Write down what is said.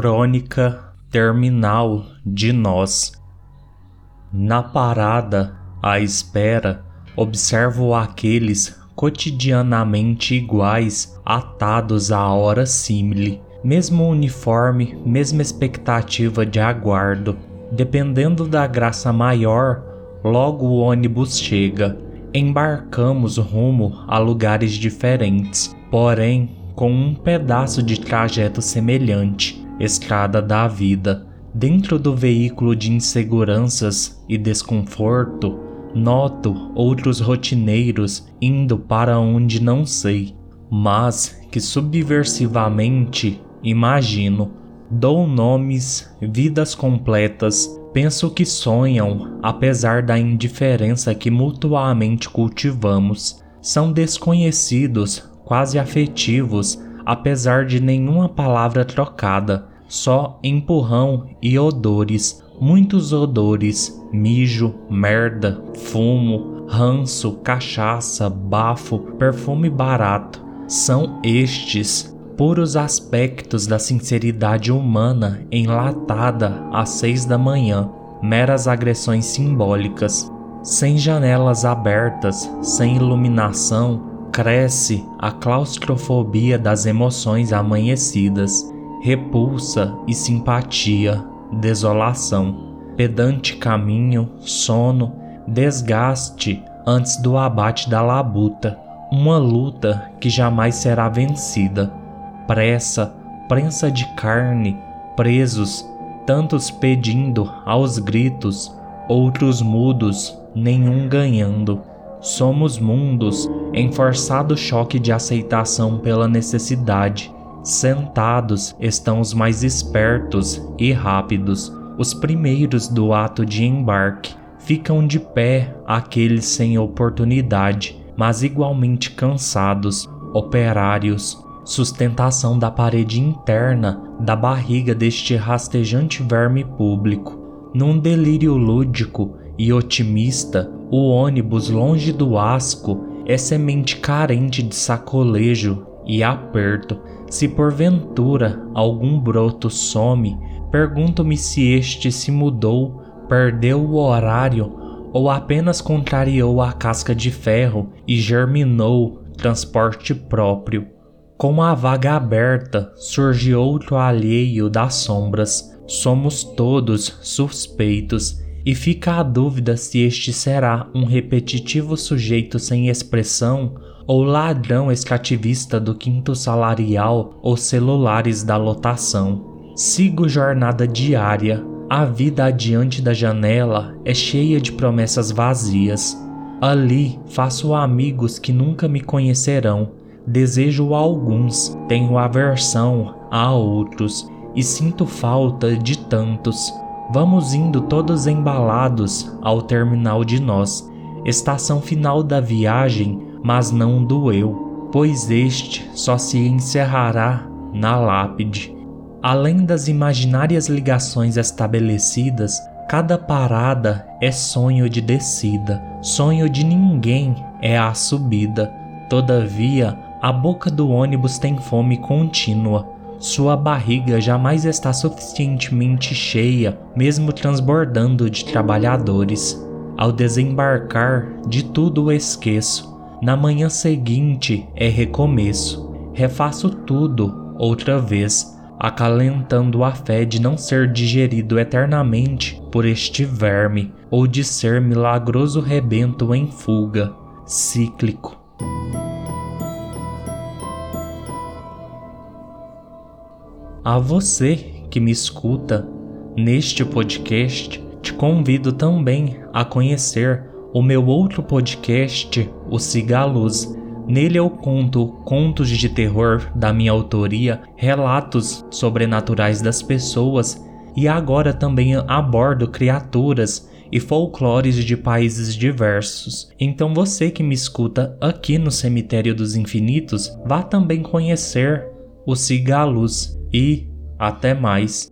Crônica terminal de nós. Na parada, à espera, observo aqueles cotidianamente iguais, atados à hora simile, mesmo uniforme, mesma expectativa de aguardo. Dependendo da graça maior, logo o ônibus chega. Embarcamos rumo a lugares diferentes, porém com um pedaço de trajeto semelhante, estrada da vida. Dentro do veículo de inseguranças e desconforto, noto outros rotineiros indo para onde não sei, mas que subversivamente imagino. Dou nomes, vidas completas, penso que sonham, apesar da indiferença que mutuamente cultivamos. São desconhecidos, quase afetivos, apesar de nenhuma palavra trocada, só empurrão e odores, muitos odores: mijo, merda, fumo, ranço, cachaça, bafo, perfume barato. São estes puros aspectos da sinceridade humana enlatada às seis da manhã, meras agressões simbólicas. Sem janelas abertas, sem iluminação, cresce a claustrofobia das emoções amanhecidas repulsa e simpatia, desolação, pedante caminho, sono, desgaste antes do abate da labuta, uma luta que jamais será vencida, pressa, prensa de carne, presos, tantos pedindo aos gritos, outros mudos, nenhum ganhando. Somos mundos em forçado choque de aceitação pela necessidade, Sentados estão os mais espertos e rápidos, os primeiros do ato de embarque. Ficam de pé aqueles sem oportunidade, mas igualmente cansados, operários, sustentação da parede interna da barriga deste rastejante verme público. Num delírio lúdico e otimista, o ônibus longe do asco é semente carente de sacolejo e aperto se porventura algum broto some, pergunto-me se este se mudou, perdeu o horário ou apenas contrariou a casca de ferro e germinou transporte próprio. Com a vaga aberta, surge outro alheio das sombras. Somos todos suspeitos e fica a dúvida se este será um repetitivo sujeito sem expressão ou ladrão extrativista do quinto salarial ou celulares da lotação. Sigo jornada diária. A vida adiante da janela é cheia de promessas vazias. Ali faço amigos que nunca me conhecerão. Desejo alguns, tenho aversão a outros e sinto falta de tantos. Vamos indo todos embalados ao terminal de nós. Estação final da viagem mas não do eu, pois este só se encerrará na lápide. Além das imaginárias ligações estabelecidas, cada parada é sonho de descida, sonho de ninguém é a subida. Todavia, a boca do ônibus tem fome contínua. Sua barriga jamais está suficientemente cheia, mesmo transbordando de trabalhadores. Ao desembarcar, de tudo esqueço na manhã seguinte é recomeço. Refaço tudo outra vez, acalentando a fé de não ser digerido eternamente por este verme ou de ser milagroso rebento em fuga, cíclico. A você que me escuta neste podcast, te convido também a conhecer o meu outro podcast, o Cigalos. Nele eu conto contos de terror da minha autoria, relatos sobrenaturais das pessoas e agora também abordo criaturas e folclores de países diversos. Então você que me escuta aqui no Cemitério dos Infinitos, vá também conhecer o Cigalus e até mais.